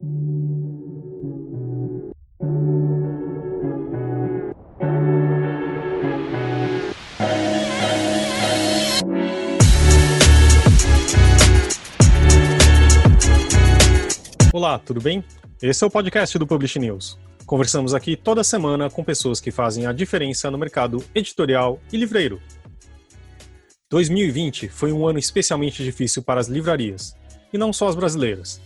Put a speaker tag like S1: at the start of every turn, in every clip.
S1: Olá, tudo bem? Esse é o podcast do Publish News. Conversamos aqui toda semana com pessoas que fazem a diferença no mercado editorial e livreiro. 2020 foi um ano especialmente difícil para as livrarias, e não só as brasileiras.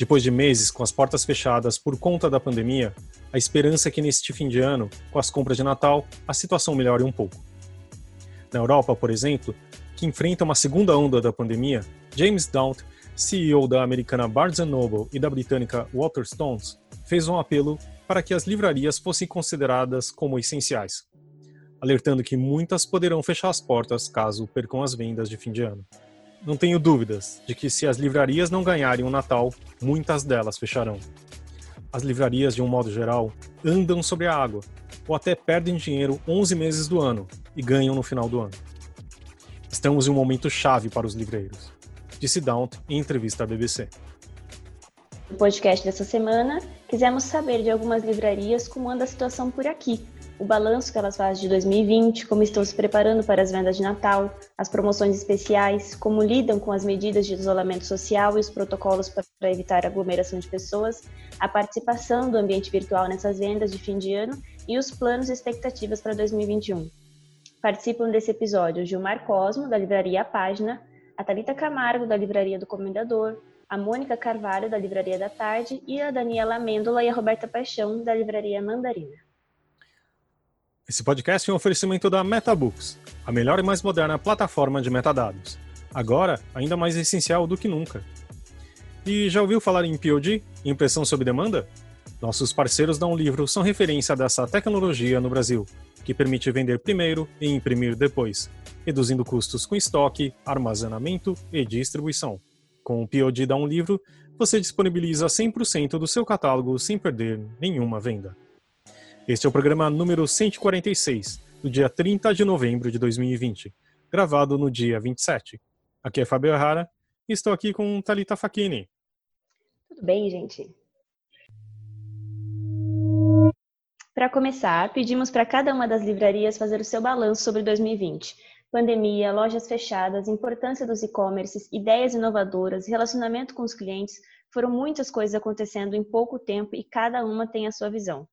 S1: Depois de meses com as portas fechadas por conta da pandemia, a esperança é que neste fim de ano, com as compras de Natal, a situação melhore um pouco. Na Europa, por exemplo, que enfrenta uma segunda onda da pandemia, James Daunt, CEO da americana Barnes Noble e da britânica Waterstones, fez um apelo para que as livrarias fossem consideradas como essenciais, alertando que muitas poderão fechar as portas caso percam as vendas de fim de ano. Não tenho dúvidas de que se as livrarias não ganharem o Natal, muitas delas fecharão. As livrarias, de um modo geral, andam sobre a água, ou até perdem dinheiro 11 meses do ano e ganham no final do ano. Estamos em um momento chave para os livreiros, disse Daunt em entrevista à BBC.
S2: No podcast dessa semana, quisemos saber de algumas livrarias como anda a situação por aqui, o balanço que elas fazem de 2020, como estão se preparando para as vendas de Natal, as promoções especiais, como lidam com as medidas de isolamento social e os protocolos para evitar aglomeração de pessoas, a participação do ambiente virtual nessas vendas de fim de ano e os planos e expectativas para 2021. Participam desse episódio Gilmar Cosmo, da livraria A Página, a Talita Camargo, da livraria do Comendador, a Mônica Carvalho, da Livraria da Tarde, e a Daniela Amêndola e a Roberta Paixão, da Livraria Mandarina.
S1: Esse podcast é um oferecimento da MetaBooks, a melhor e mais moderna plataforma de metadados. Agora, ainda mais essencial do que nunca. E já ouviu falar em POD, impressão sob demanda? Nossos parceiros da Um Livro são referência dessa tecnologia no Brasil, que permite vender primeiro e imprimir depois, reduzindo custos com estoque, armazenamento e distribuição. Com o POD da Um Livro, você disponibiliza 100% do seu catálogo sem perder nenhuma venda. Este é o programa número 146, do dia 30 de novembro de 2020, gravado no dia 27. Aqui é Fabio Errara e estou aqui com Talita Facchini.
S2: Tudo bem, gente? Para começar, pedimos para cada uma das livrarias fazer o seu balanço sobre 2020 pandemia, lojas fechadas, importância dos e-commerces, ideias inovadoras, relacionamento com os clientes, foram muitas coisas acontecendo em pouco tempo e cada uma tem a sua visão.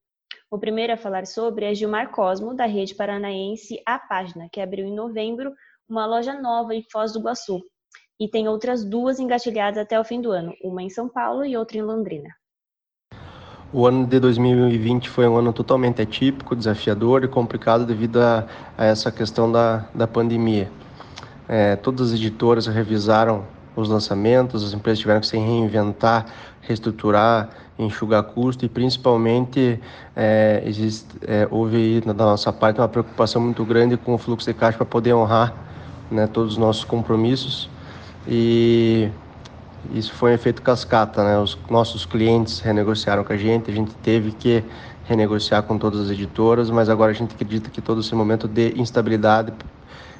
S2: O primeiro a falar sobre é Gilmar Cosmo, da rede paranaense A Página, que abriu em novembro uma loja nova em Foz do Iguaçu. E tem outras duas engatilhadas até o fim do ano, uma em São Paulo e outra em Londrina.
S3: O ano de 2020 foi um ano totalmente atípico, desafiador e complicado devido a, a essa questão da, da pandemia. É, todas as editoras revisaram os lançamentos, as empresas tiveram que se reinventar, reestruturar, enxugar custo e principalmente é, existe, é, houve da nossa parte uma preocupação muito grande com o fluxo de caixa para poder honrar né, todos os nossos compromissos e isso foi um efeito cascata, né? Os nossos clientes renegociaram com a gente, a gente teve que renegociar com todas as editoras, mas agora a gente acredita que todo esse momento de instabilidade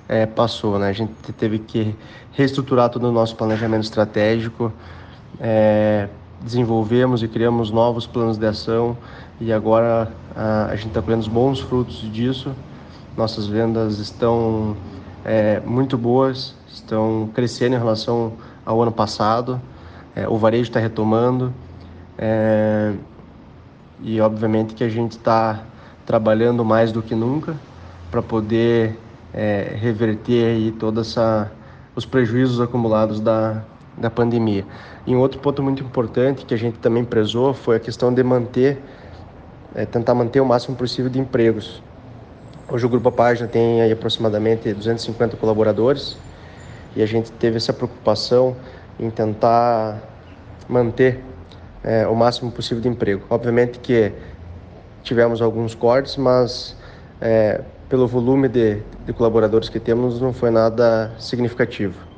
S3: é, passou, né? A gente teve que reestruturar todo o nosso planejamento estratégico, é, desenvolvemos e criamos novos planos de ação e agora a, a gente está colhendo os bons frutos disso. Nossas vendas estão é, muito boas, estão crescendo em relação ao ano passado. É, o varejo está retomando é, e obviamente que a gente está trabalhando mais do que nunca para poder é, reverter aí toda essa os prejuízos acumulados da, da pandemia. E um outro ponto muito importante que a gente também prezou foi a questão de manter, é, tentar manter o máximo possível de empregos. Hoje o Grupo Página tem aí aproximadamente 250 colaboradores e a gente teve essa preocupação em tentar manter é, o máximo possível de emprego. Obviamente que tivemos alguns cortes, mas é, pelo volume de, de colaboradores que temos não foi nada significativo.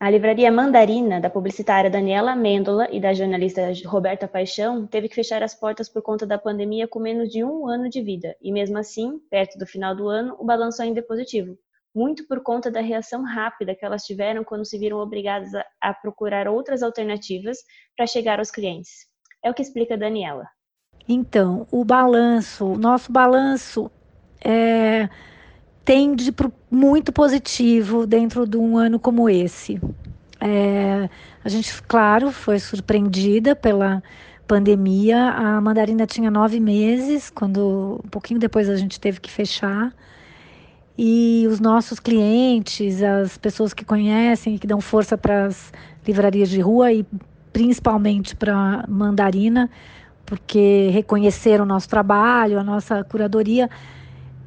S2: A livraria Mandarina, da publicitária Daniela Amêndola e da jornalista Roberta Paixão, teve que fechar as portas por conta da pandemia com menos de um ano de vida. E mesmo assim, perto do final do ano, o balanço ainda é positivo, muito por conta da reação rápida que elas tiveram quando se viram obrigadas a, procurar outras alternativas para chegar aos clientes. É o que explica Daniela.
S4: Então, o balanço, nosso balanço é, tende para muito positivo dentro de um ano como esse. É, a gente, claro, foi surpreendida pela pandemia. A mandarina tinha nove meses, quando um pouquinho depois a gente teve que fechar. E os nossos clientes, as pessoas que conhecem e que dão força para as livrarias de rua e principalmente para Mandarina, porque reconheceram o nosso trabalho, a nossa curadoria.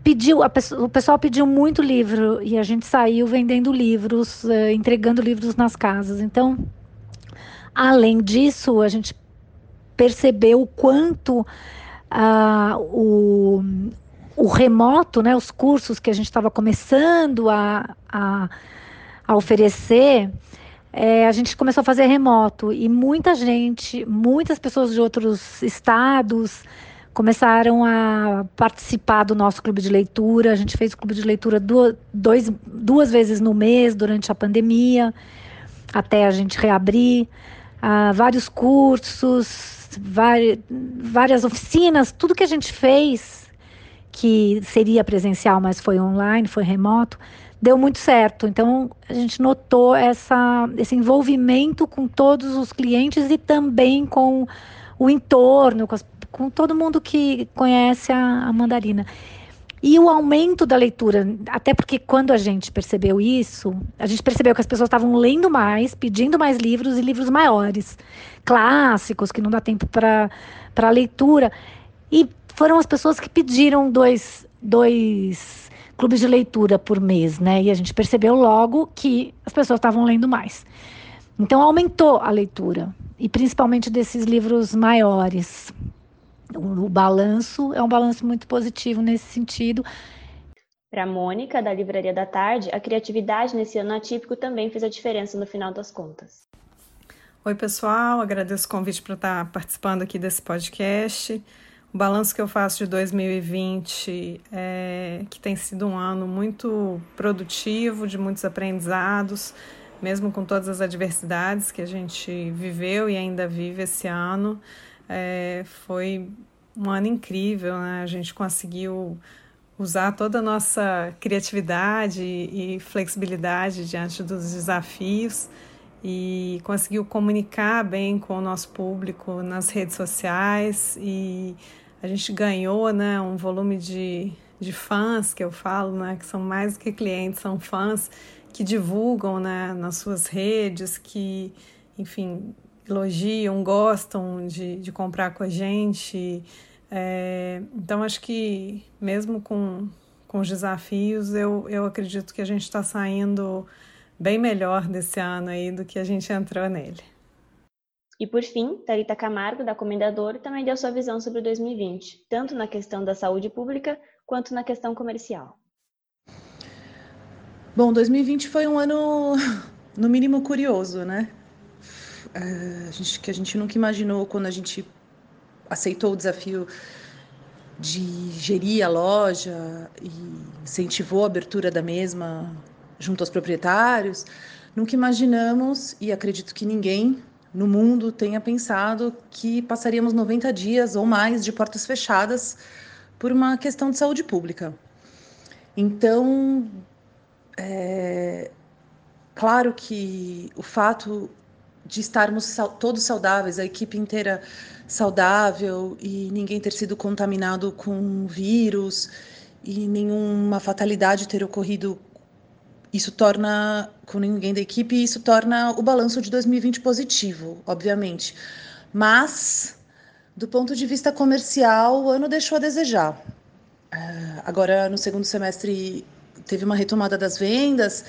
S4: Pediu, o pessoal pediu muito livro e a gente saiu vendendo livros, eh, entregando livros nas casas. Então, além disso, a gente percebeu o quanto ah, o, o remoto, né, os cursos que a gente estava começando a, a, a oferecer, é, a gente começou a fazer remoto e muita gente, muitas pessoas de outros estados começaram a participar do nosso clube de leitura. A gente fez o clube de leitura duas, dois, duas vezes no mês durante a pandemia, até a gente reabrir. Uh, vários cursos, várias oficinas, tudo que a gente fez que seria presencial, mas foi online, foi remoto, deu muito certo. Então, a gente notou essa, esse envolvimento com todos os clientes e também com o entorno, com, as, com todo mundo que conhece a, a mandarina. E o aumento da leitura, até porque quando a gente percebeu isso, a gente percebeu que as pessoas estavam lendo mais, pedindo mais livros e livros maiores, clássicos, que não dá tempo para leitura. E foram as pessoas que pediram dois, dois clubes de leitura por mês, né? E a gente percebeu logo que as pessoas estavam lendo mais. Então aumentou a leitura, e principalmente desses livros maiores. O, o balanço é um balanço muito positivo nesse sentido.
S2: Para a Mônica, da Livraria da Tarde, a criatividade nesse ano atípico também fez a diferença no final das contas.
S5: Oi, pessoal, agradeço o convite para estar participando aqui desse podcast. O balanço que eu faço de 2020 é que tem sido um ano muito produtivo, de muitos aprendizados, mesmo com todas as adversidades que a gente viveu e ainda vive esse ano. É, foi um ano incrível, né? A gente conseguiu usar toda a nossa criatividade e flexibilidade diante dos desafios e conseguiu comunicar bem com o nosso público nas redes sociais e a gente ganhou né, um volume de, de fãs, que eu falo, né, que são mais do que clientes, são fãs que divulgam né, nas suas redes, que, enfim, elogiam, gostam de, de comprar com a gente. É, então, acho que mesmo com, com os desafios, eu, eu acredito que a gente está saindo bem melhor desse ano aí do que a gente entrou nele.
S2: E por fim, Tarita Camargo, da Comendador, também deu sua visão sobre 2020, tanto na questão da saúde pública quanto na questão comercial.
S6: Bom, 2020 foi um ano, no mínimo, curioso, né? É, a gente, que a gente nunca imaginou quando a gente aceitou o desafio de gerir a loja e incentivou a abertura da mesma junto aos proprietários. Nunca imaginamos, e acredito que ninguém no mundo tenha pensado que passaríamos 90 dias ou mais de portas fechadas por uma questão de saúde pública. Então, é claro que o fato de estarmos todos saudáveis, a equipe inteira saudável e ninguém ter sido contaminado com vírus e nenhuma fatalidade ter ocorrido isso torna, com ninguém da equipe, isso torna o balanço de 2020 positivo, obviamente. Mas, do ponto de vista comercial, o ano deixou a desejar. Uh, agora, no segundo semestre, teve uma retomada das vendas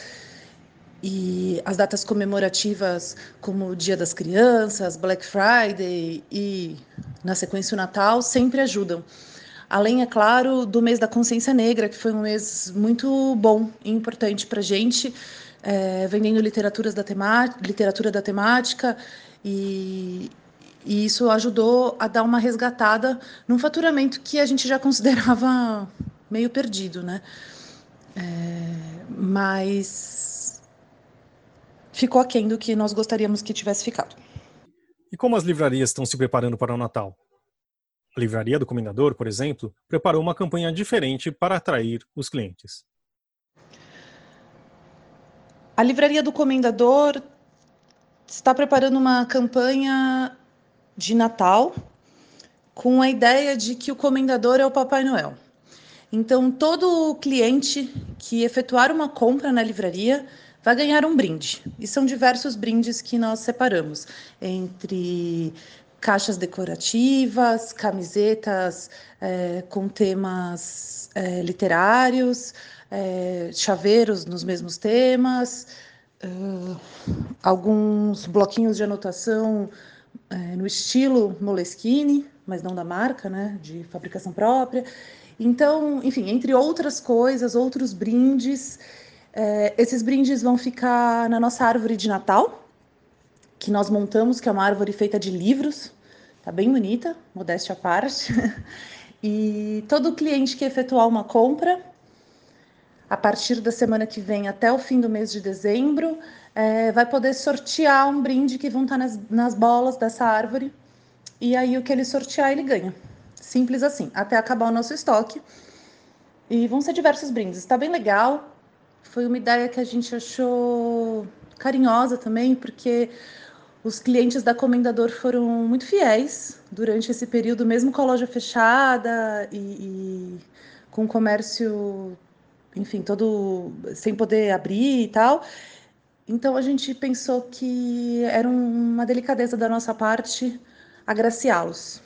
S6: e as datas comemorativas, como o Dia das Crianças, Black Friday e, na sequência, o Natal, sempre ajudam. Além, é claro, do mês da consciência negra, que foi um mês muito bom e importante para a gente, é, vendendo literaturas da literatura da temática e, e isso ajudou a dar uma resgatada num faturamento que a gente já considerava meio perdido, né? É, mas ficou aquém do que nós gostaríamos que tivesse ficado.
S1: E como as livrarias estão se preparando para o Natal? A Livraria do Comendador, por exemplo, preparou uma campanha diferente para atrair os clientes.
S6: A Livraria do Comendador está preparando uma campanha de Natal com a ideia de que o comendador é o Papai Noel. Então, todo cliente que efetuar uma compra na livraria vai ganhar um brinde. E são diversos brindes que nós separamos entre caixas decorativas, camisetas é, com temas é, literários, é, chaveiros nos mesmos temas, uh, alguns bloquinhos de anotação é, no estilo Moleskine, mas não da marca, né, de fabricação própria. Então, enfim, entre outras coisas, outros brindes. É, esses brindes vão ficar na nossa árvore de Natal, que nós montamos, que é uma árvore feita de livros. Tá bem bonita, modéstia à parte. e todo cliente que efetuar uma compra, a partir da semana que vem até o fim do mês de dezembro, é, vai poder sortear um brinde que vão estar nas, nas bolas dessa árvore. E aí o que ele sortear, ele ganha. Simples assim, até acabar o nosso estoque. E vão ser diversos brindes. Está bem legal. Foi uma ideia que a gente achou carinhosa também, porque os clientes da Comendador foram muito fiéis durante esse período, mesmo com a loja fechada e, e com o comércio, enfim, todo sem poder abrir e tal. Então a gente pensou que era uma delicadeza da nossa parte agraciá-los.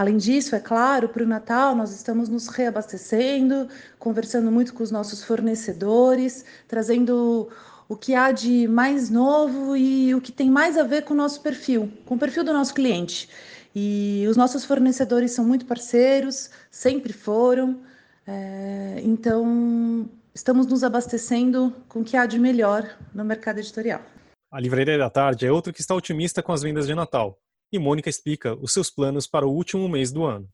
S6: Além disso, é claro, para o Natal nós estamos nos reabastecendo, conversando muito com os nossos fornecedores, trazendo o que há de mais novo e o que tem mais a ver com o nosso perfil, com o perfil do nosso cliente. E os nossos fornecedores são muito parceiros, sempre foram. É, então, estamos nos abastecendo com o que há de melhor no mercado editorial.
S1: A Livraria da Tarde é outra que está otimista com as vendas de Natal. E Mônica explica os seus planos para o último mês do ano.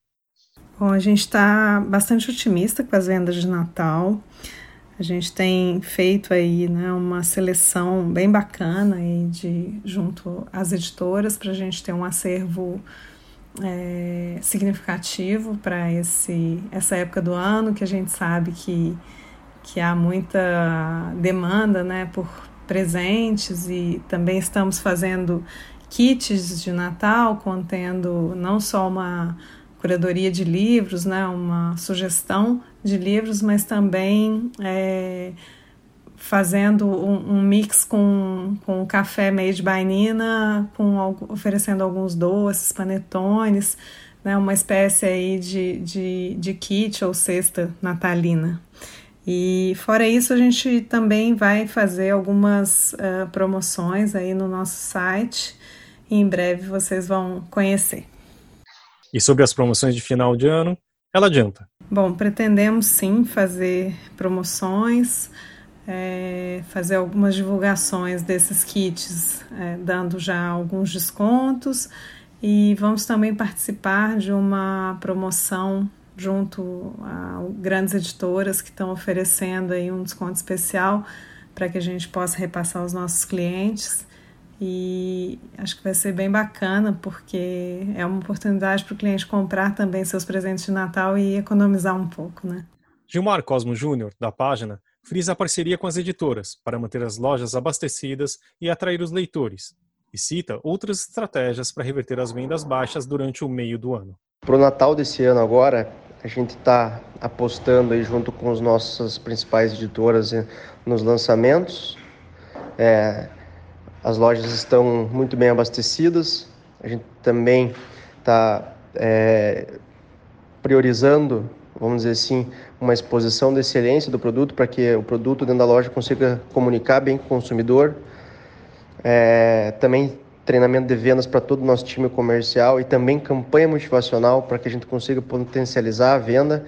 S5: Bom, a gente está bastante otimista com as vendas de Natal. A gente tem feito aí né, uma seleção bem bacana aí de, junto às editoras para a gente ter um acervo é, significativo para essa época do ano, que a gente sabe que que há muita demanda né, por presentes e também estamos fazendo kits de Natal contendo não só uma curadoria de livros, né, uma sugestão de livros, mas também é, fazendo um, um, mix com, com café made by Nina, com, oferecendo alguns doces, panetones, né, uma espécie aí de, de, de kit ou cesta natalina. E fora isso, a gente também vai fazer algumas uh, promoções aí no nosso site e em breve vocês vão conhecer.
S1: E sobre as promoções de final de ano, ela adianta?
S5: Bom, pretendemos sim fazer promoções, é, fazer algumas divulgações desses kits, é, dando já alguns descontos e vamos também participar de uma promoção junto a grandes editoras que estão oferecendo aí um desconto especial para que a gente possa repassar aos nossos clientes. E acho que vai ser bem bacana, porque é uma oportunidade para o cliente comprar também seus presentes de Natal e economizar um pouco, né?
S1: Gilmar Cosmo Júnior, da página, frisa a parceria com as editoras para manter as lojas abastecidas e atrair os leitores, e cita outras estratégias para reverter as vendas baixas durante o meio do ano.
S3: Para o Natal desse ano agora, a gente está apostando aí junto com as nossas principais editoras nos lançamentos. É, as lojas estão muito bem abastecidas. A gente também está é, priorizando, vamos dizer assim, uma exposição de excelência do produto para que o produto dentro da loja consiga comunicar bem com o consumidor. É, também treinamento de vendas para todo o nosso time comercial e também campanha motivacional para que a gente consiga potencializar a venda.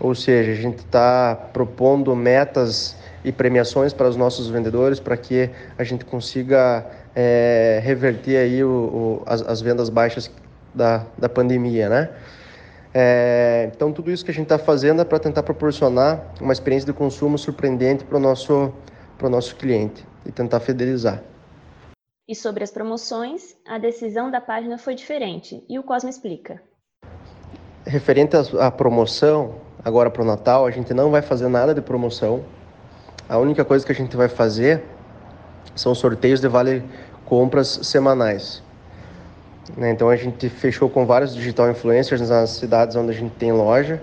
S3: Ou seja, a gente está propondo metas e premiações para os nossos vendedores para que a gente consiga é, reverter aí o, o, as, as, vendas baixas da, da pandemia, né? É, então, tudo isso que a gente está fazendo é para tentar proporcionar uma experiência de consumo surpreendente para o nosso, nosso cliente e tentar fidelizar.
S2: E sobre as promoções, a decisão da página foi diferente. E o Cosmo explica.
S3: Referente à promoção, agora para o Natal, a gente não vai fazer nada de promoção. A única coisa que a gente vai fazer são sorteios de vale compras semanais. Né? Então a gente fechou com vários digital influencers nas cidades onde a gente tem loja.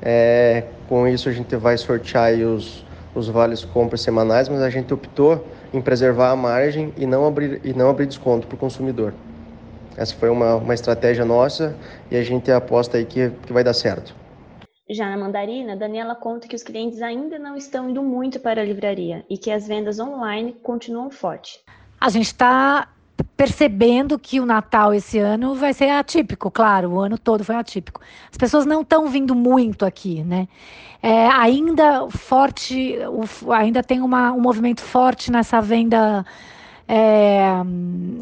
S3: É, com isso a gente vai sortear os, os vales compras semanais, mas a gente optou em preservar a margem e não abrir, e não abrir desconto para o consumidor. Essa foi uma, uma estratégia nossa e a gente aposta aí que, que vai dar certo.
S2: Já na Mandarina, Daniela conta que os clientes ainda não estão indo muito para a livraria e que as vendas online continuam fortes.
S4: A gente está percebendo que o Natal esse ano vai ser atípico, claro, o ano todo foi atípico. As pessoas não estão vindo muito aqui, né? É, ainda forte, ainda tem uma, um movimento forte nessa venda. É,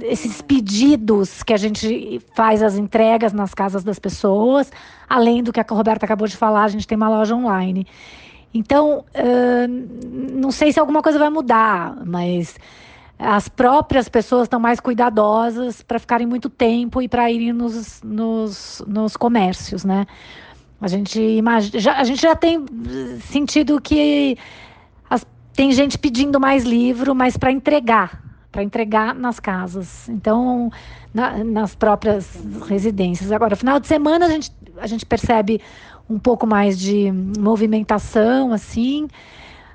S4: esses pedidos que a gente faz as entregas nas casas das pessoas, além do que a Roberta acabou de falar, a gente tem uma loja online. Então, uh, não sei se alguma coisa vai mudar, mas as próprias pessoas estão mais cuidadosas para ficarem muito tempo e para irem nos, nos, nos comércios, né? A gente, imagina, já, a gente já tem sentido que as, tem gente pedindo mais livro, mas para entregar, para entregar nas casas. Então, na, nas próprias residências. Agora, final de semana a gente, a gente percebe um pouco mais de movimentação, assim.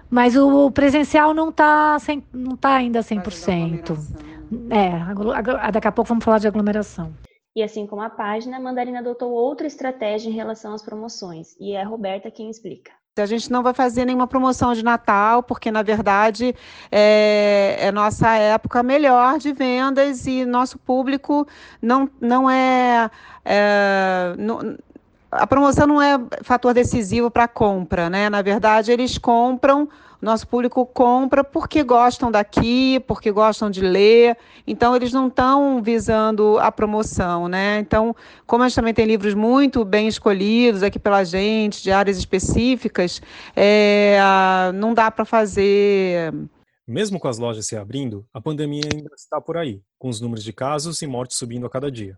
S4: Mas o presencial não está não tá ainda 100%. É, daqui a pouco vamos falar de aglomeração.
S2: E assim como a página, a Mandarina adotou outra estratégia em relação às promoções, e é a Roberta quem explica.
S7: A gente não vai fazer nenhuma promoção de Natal, porque na verdade é, é, nossa época melhor de vendas e nosso público não, não é. é não, a promoção não é fator decisivo para a compra, né? Na verdade, eles compram, nosso público compra porque gostam daqui, porque gostam de ler, então eles não estão visando a promoção, né? Então, como a gente também tem livros muito bem escolhidos aqui pela gente, de áreas específicas, é, não dá para fazer.
S1: Mesmo com as lojas se abrindo, a pandemia ainda está por aí, com os números de casos e mortes subindo a cada dia.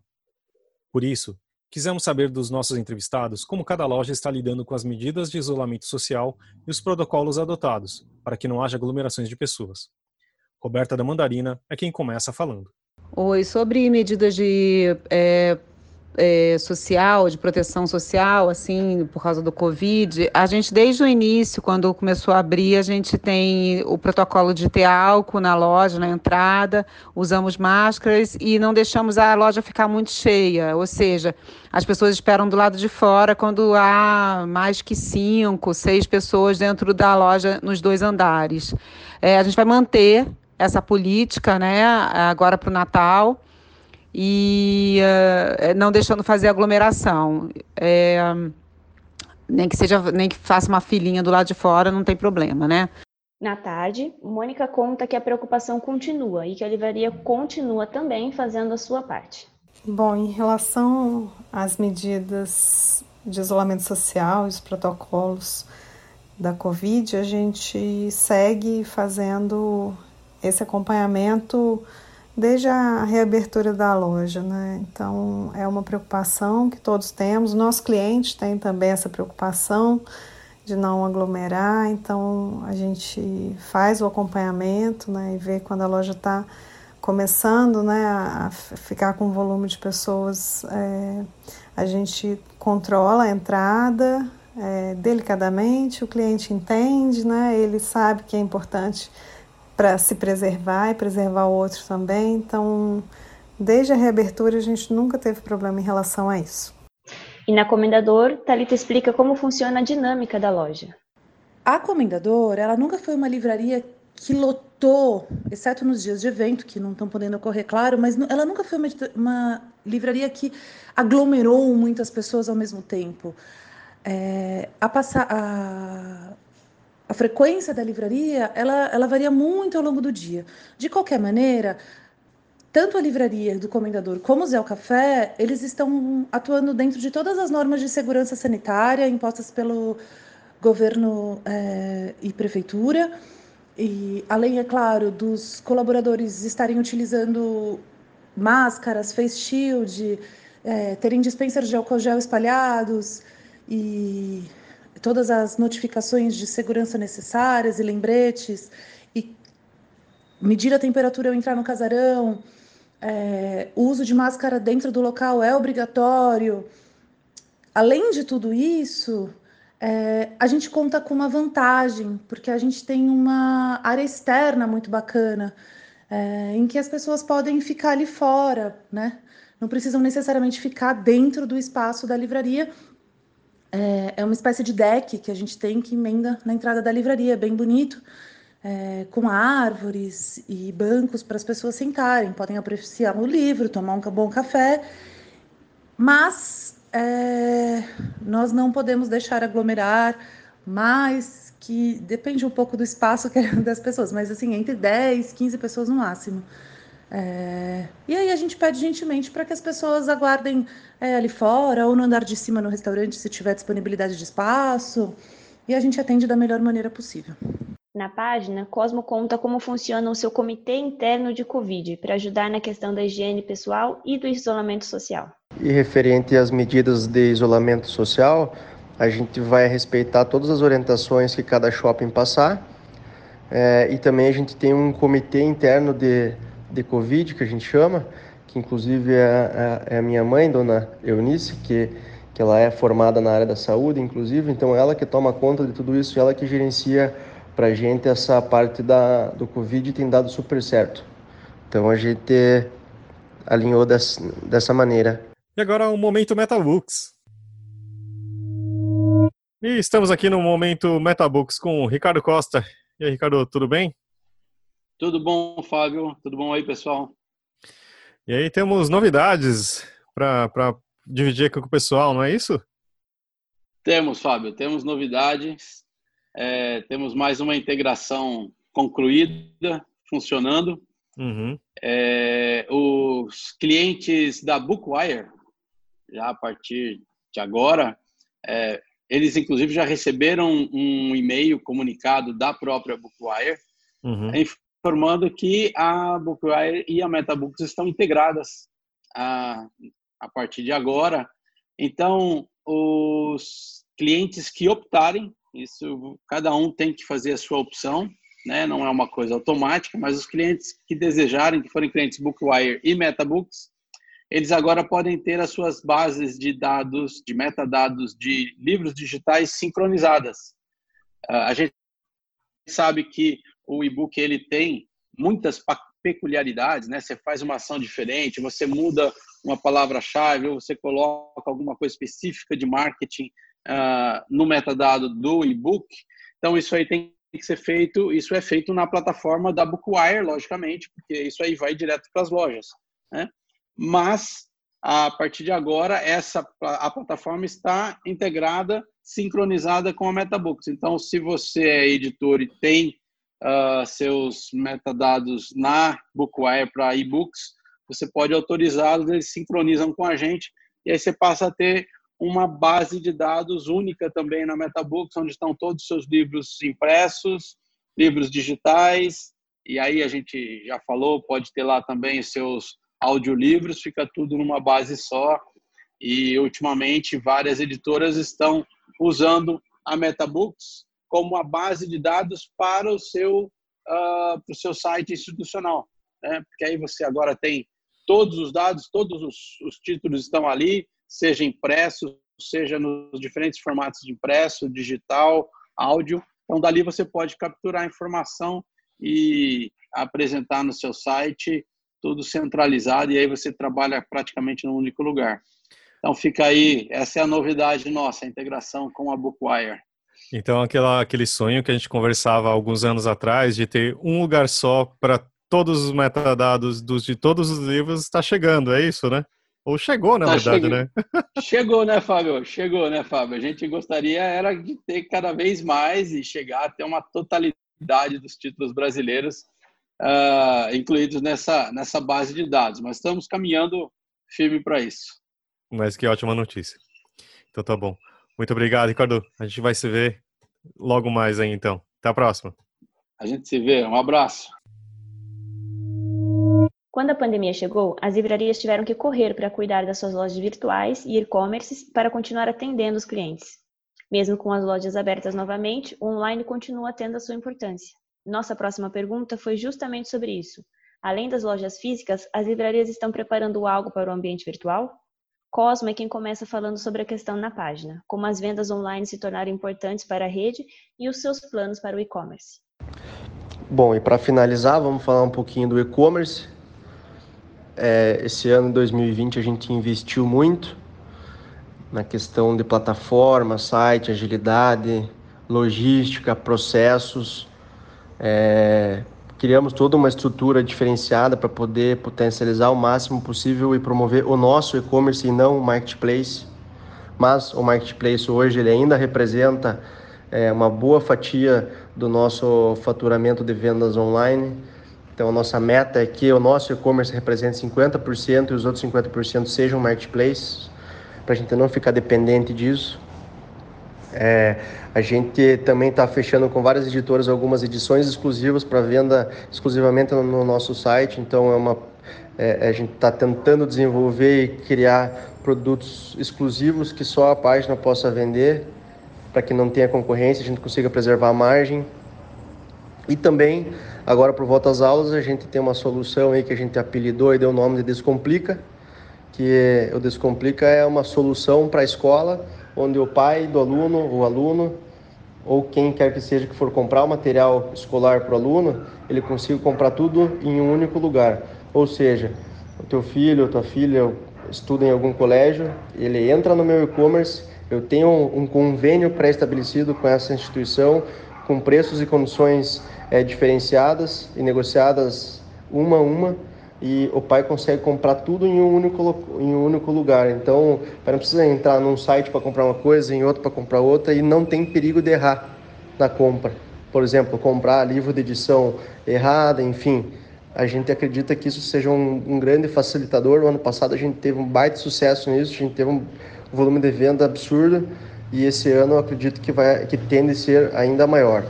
S1: Por isso, Quisemos saber dos nossos entrevistados como cada loja está lidando com as medidas de isolamento social e os protocolos adotados, para que não haja aglomerações de pessoas. Roberta da Mandarina é quem começa falando.
S7: Oi, sobre medidas de é, é, social, de proteção social, assim, por causa do Covid, a gente, desde o início, quando começou a abrir, a gente tem o protocolo de ter álcool na loja, na entrada, usamos máscaras e não deixamos a loja ficar muito cheia, ou seja, as pessoas esperam do lado de fora quando há mais que cinco, seis pessoas dentro da loja nos dois andares. É, a gente vai manter essa política, né, agora para o Natal e uh, não deixando fazer aglomeração. É, nem que seja, nem que faça uma filinha do lado de fora, não tem problema, né?
S2: Na tarde, Mônica conta que a preocupação continua e que a livraria continua também fazendo a sua parte.
S5: Bom, em relação às medidas de isolamento social e os protocolos da Covid, a gente segue fazendo esse acompanhamento desde a reabertura da loja, né? Então é uma preocupação que todos temos. Nosso cliente tem também essa preocupação de não aglomerar, então a gente faz o acompanhamento, né? E vê quando a loja está começando, né, a ficar com volume de pessoas, é, a gente controla a entrada é, delicadamente, o cliente entende, né? Ele sabe que é importante para se preservar e preservar o outro também. Então, desde a reabertura, a gente nunca teve problema em relação a isso.
S2: E na Comendador, Talita explica como funciona a dinâmica da loja.
S6: A Comendador, ela nunca foi uma livraria que lotou, exceto nos dias de evento, que não estão podendo ocorrer, claro, mas ela nunca foi uma, uma livraria que aglomerou muitas pessoas ao mesmo tempo. É, a, passar, a, a frequência da livraria ela, ela varia muito ao longo do dia. De qualquer maneira, tanto a livraria do Comendador como o Zé Café, eles estão atuando dentro de todas as normas de segurança sanitária impostas pelo governo é, e prefeitura. E além, é claro, dos colaboradores estarem utilizando máscaras, face shield, é, terem dispensers de álcool gel espalhados e todas as notificações de segurança necessárias e lembretes, e medir a temperatura ao entrar no casarão, é, o uso de máscara dentro do local é obrigatório. Além de tudo isso, é, a gente conta com uma vantagem, porque a gente tem uma área externa muito bacana, é, em que as pessoas podem ficar ali fora, né? Não precisam necessariamente ficar dentro do espaço da livraria. É, é uma espécie de deck que a gente tem que emenda na entrada da livraria, bem bonito, é, com árvores e bancos para as pessoas sentarem, podem apreciar o livro, tomar um bom café, mas é, nós não podemos deixar aglomerar mais que depende um pouco do espaço é das pessoas, mas assim, entre 10, 15 pessoas no máximo. É, e aí a gente pede gentilmente para que as pessoas aguardem é, ali fora ou no andar de cima no restaurante se tiver disponibilidade de espaço e a gente atende da melhor maneira possível.
S2: Na página, Cosmo conta como funciona o seu comitê interno de Covid para ajudar na questão da higiene pessoal e do isolamento social.
S3: E referente às medidas de isolamento social, a gente vai respeitar todas as orientações que cada shopping passar. É, e também a gente tem um comitê interno de, de Covid, que a gente chama, que inclusive é, é, é a minha mãe, dona Eunice, que, que ela é formada na área da saúde, inclusive, então ela que toma conta de tudo isso, ela que gerencia para a gente essa parte da, do Covid tem dado super certo. Então a gente alinhou des, dessa maneira.
S1: E agora o momento Metabooks. E estamos aqui no momento Metabooks com o Ricardo Costa. E aí, Ricardo, tudo bem?
S8: Tudo bom, Fábio? Tudo bom aí, pessoal?
S1: E aí temos novidades para dividir aqui com o pessoal, não é isso?
S8: Temos, Fábio, temos novidades. É, temos mais uma integração concluída, funcionando. Uhum. É, os clientes da Bookwire, já a partir de agora, é, eles inclusive já receberam um e-mail comunicado da própria Bookwire, uhum. Informando que a Bookwire e a MetaBooks estão integradas a, a partir de agora. Então, os clientes que optarem isso, cada um tem que fazer a sua opção, né? Não é uma coisa automática, mas os clientes que desejarem, que forem clientes Bookwire e MetaBooks, eles agora podem ter as suas bases de dados, de metadados de livros digitais sincronizadas. Ah, a gente sabe que o e-book ele tem muitas peculiaridades, né? Você faz uma ação diferente, você muda uma palavra-chave ou você coloca alguma coisa específica de marketing uh, no metadado do e-book. Então, isso aí tem que ser feito, isso é feito na plataforma da Bookwire, logicamente, porque isso aí vai direto para as lojas. Né? Mas, a partir de agora, essa a plataforma está integrada, sincronizada com a MetaBooks. Então, se você é editor e tem uh, seus metadados na Bookwire para e-books, você pode autorizá-los, eles sincronizam com a gente, e aí você passa a ter uma base de dados única também na MetaBooks, onde estão todos os seus livros impressos, livros digitais, e aí a gente já falou, pode ter lá também seus audiolivros, fica tudo numa base só. E ultimamente várias editoras estão usando a MetaBooks como a base de dados para o seu, uh, para o seu site institucional. Né? Porque aí você agora tem todos os dados, todos os, os títulos estão ali, seja impresso, seja nos diferentes formatos de impresso, digital, áudio. Então, dali você pode capturar a informação e apresentar no seu site, tudo centralizado, e aí você trabalha praticamente num único lugar. Então, fica aí, essa é a novidade nossa, a integração com a Bookwire.
S1: Então, aquela, aquele sonho que a gente conversava alguns anos atrás de ter um lugar só para todos os metadados dos, de todos os livros está chegando, é isso, né? Ou chegou, na tá verdade, né?
S8: Chegou, né, Fábio? Chegou, né, Fábio? A gente gostaria era de ter cada vez mais e chegar a ter uma totalidade dos títulos brasileiros uh, incluídos nessa, nessa base de dados, mas estamos caminhando firme para isso.
S1: Mas que ótima notícia. Então tá bom. Muito obrigado, Ricardo. A gente vai se ver logo mais aí, então. Até a próxima.
S8: A gente se vê. Um abraço.
S2: Quando a pandemia chegou, as livrarias tiveram que correr para cuidar das suas lojas virtuais e e-commerces para continuar atendendo os clientes. Mesmo com as lojas abertas novamente, o online continua tendo a sua importância. Nossa próxima pergunta foi justamente sobre isso. Além das lojas físicas, as livrarias estão preparando algo para o ambiente virtual? Cosmo é quem começa falando sobre a questão na página, como as vendas online se tornaram importantes para a rede e os seus planos para o e-commerce.
S3: Bom, e para finalizar, vamos falar um pouquinho do e-commerce. É, esse ano, 2020, a gente investiu muito na questão de plataforma, site, agilidade, logística, processos. É, criamos toda uma estrutura diferenciada para poder potencializar o máximo possível e promover o nosso e-commerce e não o marketplace. Mas o marketplace hoje ele ainda representa é, uma boa fatia do nosso faturamento de vendas online. Então, a nossa meta é que o nosso e-commerce represente 50% e os outros 50% sejam marketplace para a gente não ficar dependente disso. É, a gente também está fechando com várias editoras algumas edições exclusivas para venda exclusivamente no, no, nosso site. Então é uma é, a gente está tentando desenvolver e criar produtos exclusivos que só a página possa vender para que não tenha concorrência, a gente consiga preservar a margem. E também agora por volta às aulas a gente tem uma solução aí que a gente apelidou e deu o nome de Descomplica que o Descomplica é uma solução para a escola, onde o pai do aluno, o aluno, ou quem quer que seja que for comprar o material escolar para o aluno, ele consiga comprar tudo em um único lugar. Ou seja, o teu filho ou tua filha estuda em algum colégio, ele entra no meu e-commerce, eu tenho um convênio pré-estabelecido com essa instituição, com preços e condições é, diferenciadas e negociadas uma a uma, e o pai consegue comprar tudo em um único, em um único lugar. Então, o pai não precisa entrar num site para comprar uma coisa, em outro para comprar outra, e não tem perigo de errar na compra. Por exemplo, comprar livro de edição errada, enfim. A gente acredita que isso seja um, um grande facilitador. O ano passado a gente teve um baita sucesso nisso, a gente teve um volume de venda absurdo, e esse ano eu acredito que, vai, que tende a ser ainda maior.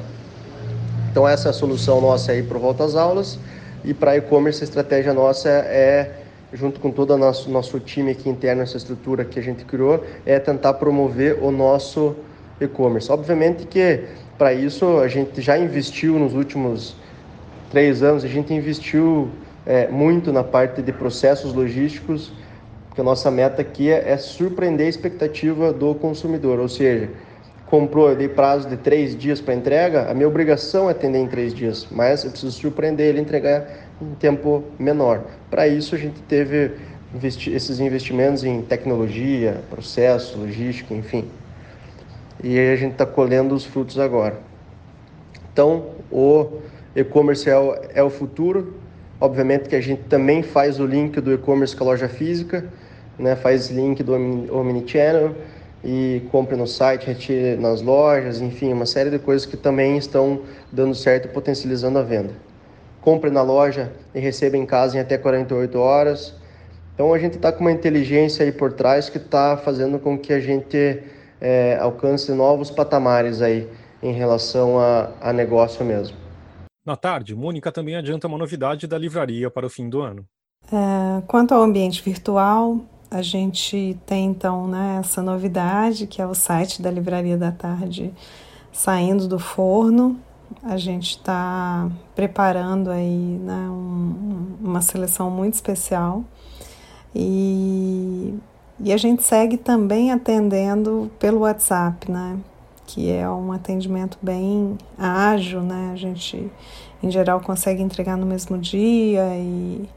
S3: Então, essa é a solução nossa aí para volta às aulas. E para e-commerce, a estratégia nossa é, junto com todo o nosso, nosso time aqui interno, essa estrutura que a gente criou, é tentar promover o nosso e-commerce. Obviamente que para isso a gente já investiu nos últimos três anos, a gente investiu é, muito na parte de processos logísticos, porque a nossa meta aqui é, é surpreender a expectativa do consumidor, ou seja, comprou, dei prazo de três dias para entrega, a minha obrigação é atender em três dias, mas eu preciso surpreender ele e entregar em tempo menor. Para isso, a gente teve investi esses investimentos em tecnologia, processo, logística, enfim. E a gente está colhendo os frutos agora. Então, o e-commerce é, é o futuro. Obviamente que a gente também faz o link do e-commerce com a loja física, né? faz link do Omnichannel, e compre no site, retire nas lojas, enfim, uma série de coisas que também estão dando certo e potencializando a venda. Compre na loja e receba em casa em até 48 horas. Então a gente está com uma inteligência aí por trás que está fazendo com que a gente é, alcance novos patamares aí em relação a, a negócio mesmo.
S1: Na tarde, Mônica também adianta uma novidade da livraria para o fim do ano.
S5: É, quanto ao ambiente virtual, a gente tem então né, essa novidade que é o site da Livraria da Tarde saindo do forno. A gente está preparando aí né, um, uma seleção muito especial e, e a gente segue também atendendo pelo WhatsApp, né? Que é um atendimento bem ágil, né? A gente, em geral, consegue entregar no mesmo dia e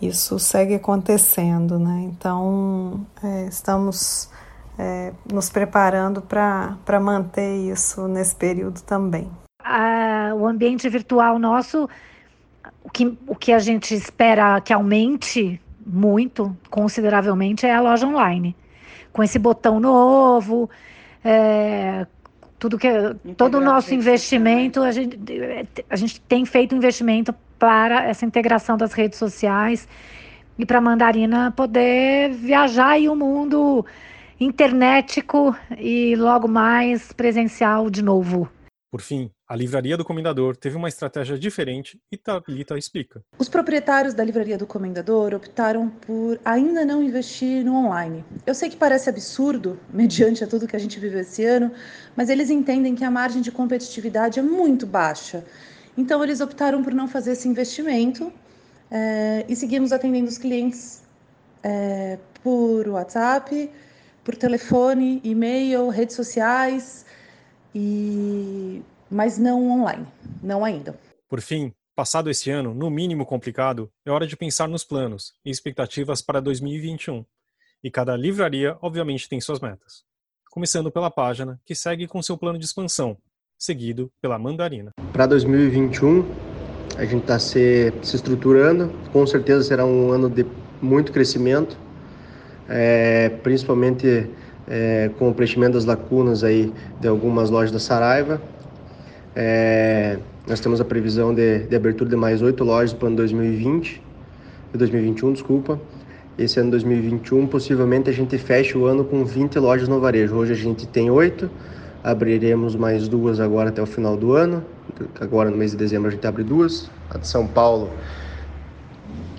S5: isso segue acontecendo, né? Então, é, estamos é, nos preparando para manter isso nesse período também.
S4: Ah, o ambiente virtual nosso, o que, o que a gente espera que aumente muito, consideravelmente, é a loja online. Com esse botão novo, é, tudo que todo o nosso investimento, a gente, a gente tem feito investimento para essa integração das redes sociais e para a Mandarina poder viajar aí o mundo internetico e logo mais presencial de novo.
S1: Por fim, a livraria do Comendador teve uma estratégia diferente e Thalita explica.
S6: Os proprietários da livraria do Comendador optaram por ainda não investir no online. Eu sei que parece absurdo, mediante a tudo que a gente viveu esse ano, mas eles entendem que a margem de competitividade é muito baixa. Então, eles optaram por não fazer esse investimento é, e seguimos atendendo os clientes é, por WhatsApp, por telefone, e-mail, redes sociais e mas não online, não ainda.
S1: Por fim, passado esse ano, no mínimo complicado, é hora de pensar nos planos e expectativas para 2021. E cada livraria, obviamente, tem suas metas. Começando pela página, que segue com seu plano de expansão, seguido pela Mandarina.
S3: Para 2021, a gente está se, se estruturando, com certeza será um ano de muito crescimento, é, principalmente é, com o preenchimento das lacunas aí de algumas lojas da Saraiva. É, nós temos a previsão de, de abertura de mais oito lojas para o ano 2020, de 2021, desculpa. Esse ano 2021, possivelmente a gente feche o ano com 20 lojas no varejo. Hoje a gente tem oito, abriremos mais duas agora até o final do ano. Agora no mês de dezembro a gente abre duas, a de São Paulo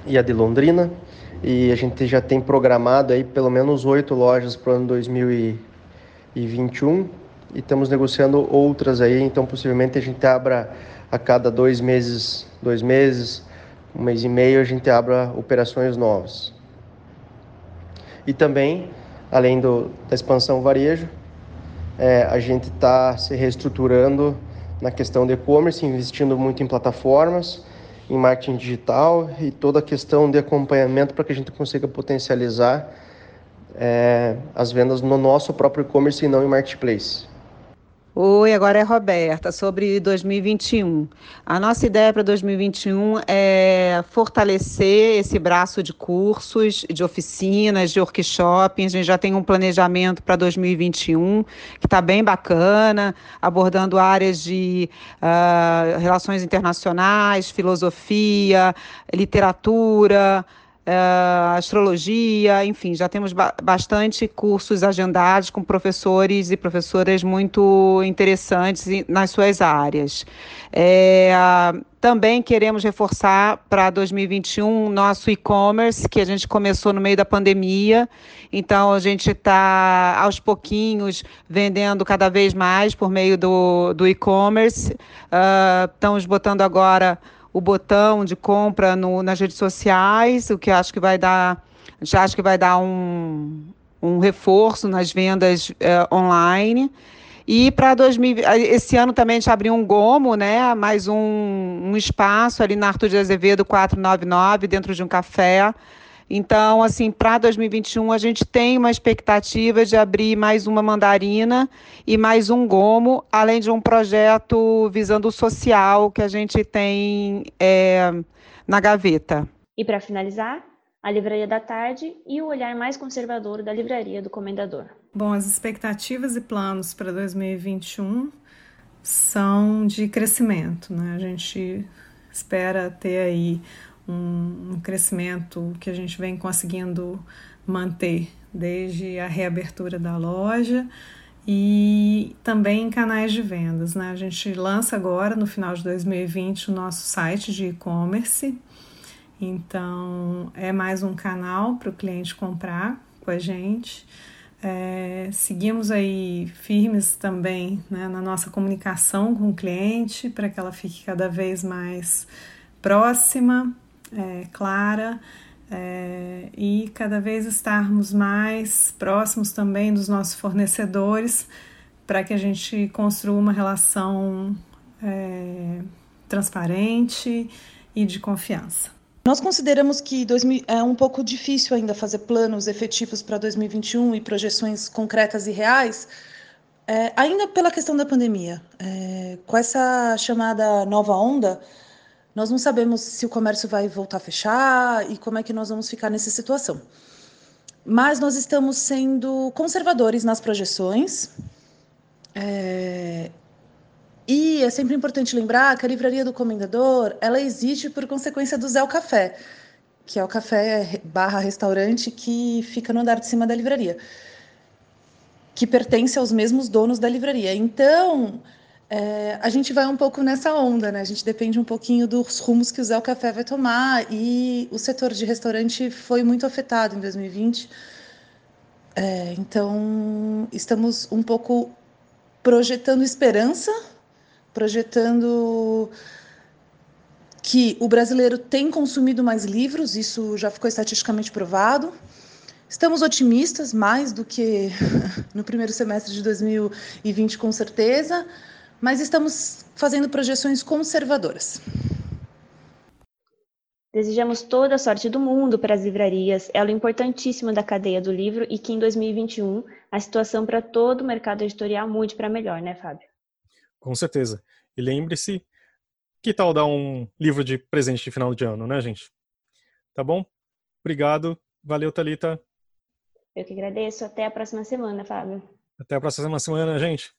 S3: e a de Londrina e a gente já tem programado aí pelo menos oito lojas para o ano 2021 e estamos negociando outras aí, então possivelmente a gente abra a cada dois meses, dois meses, um mês e meio a gente abra operações novas. E também, além do, da expansão varejo, é, a gente está se reestruturando na questão de e-commerce, investindo muito em plataformas, em marketing digital e toda a questão de acompanhamento para que a gente consiga potencializar é, as vendas no nosso próprio e-commerce e não em marketplace.
S7: Oi, agora é Roberta, sobre 2021. A nossa ideia para 2021 é fortalecer esse braço de cursos, de oficinas, de workshops. A gente já tem um planejamento para 2021 que está bem bacana, abordando áreas de uh, relações internacionais, filosofia, literatura, uh, astrologia, enfim, já temos ba bastante cursos agendados com professores e professoras muito interessantes nas suas áreas. É, também queremos reforçar para 2021 nosso e-commerce, que a gente começou no meio da pandemia. Então, a gente está, aos pouquinhos, vendendo cada vez mais por meio do, do e-commerce. Uh, estamos botando agora o botão de compra no, nas redes sociais, o que acho que vai dar, já acho que vai dar um, um reforço nas vendas eh, online. E para esse ano também a gente abriu um gomo, né? Mais um, um espaço ali na Arthur de Azevedo 499, dentro de um café, então, assim, para 2021 a gente tem uma expectativa de abrir mais uma mandarina e mais um gomo, além de um projeto visando o social que a gente tem é, na gaveta.
S2: E para finalizar, a Livraria da Tarde e o olhar mais conservador da Livraria do Comendador.
S5: Bom, as expectativas e planos para 2021 são de crescimento, né? A gente espera ter aí um, um crescimento que a gente vem conseguindo manter desde a reabertura da loja e também em canais de vendas. Né? A gente lança agora, no final de 2020, o nosso site de e-commerce. Então, é mais um canal para o cliente comprar com a gente. É, seguimos aí firmes também né, na nossa comunicação com o cliente para que ela fique cada vez mais próxima é, clara é, e cada vez estarmos mais próximos também dos nossos fornecedores para que a gente construa uma relação é, transparente e de confiança.
S6: Nós consideramos que 2000, é um pouco difícil ainda fazer planos efetivos para 2021 e projeções concretas e reais, é, ainda pela questão da pandemia. É, com essa chamada nova onda, nós não sabemos se o comércio vai voltar a fechar e como é que nós vamos ficar nessa situação. Mas nós estamos sendo conservadores nas projeções é, E é sempre importante lembrar que a livraria do Comendador ela existe por consequência do Zé o Café, que é o café barra restaurante que fica no andar de cima da livraria, que pertence aos mesmos donos da livraria. Então, é, a gente vai um pouco nessa onda, né? A gente depende um pouquinho dos rumos que o Zé o Café vai tomar e o setor de restaurante foi muito afetado em 2020. É, então, estamos um pouco projetando esperança, projetando que o brasileiro tem consumido mais livros, isso já ficou estatisticamente provado. Estamos otimistas, mais do que no primeiro semestre de 2020, com certeza, mas estamos fazendo projeções conservadoras.
S2: Desejamos toda a sorte do mundo para as livrarias, elo importantíssimo da cadeia do livro e que em 2021 a situação para todo o mercado editorial mude para melhor, né, Fábio?
S1: Com certeza. E lembre-se que tal dar um livro de presente de final de ano, né, gente? Tá bom? Obrigado. Valeu, Talita.
S2: Eu que agradeço. Até a próxima semana, Fábio.
S1: Até a próxima semana, gente.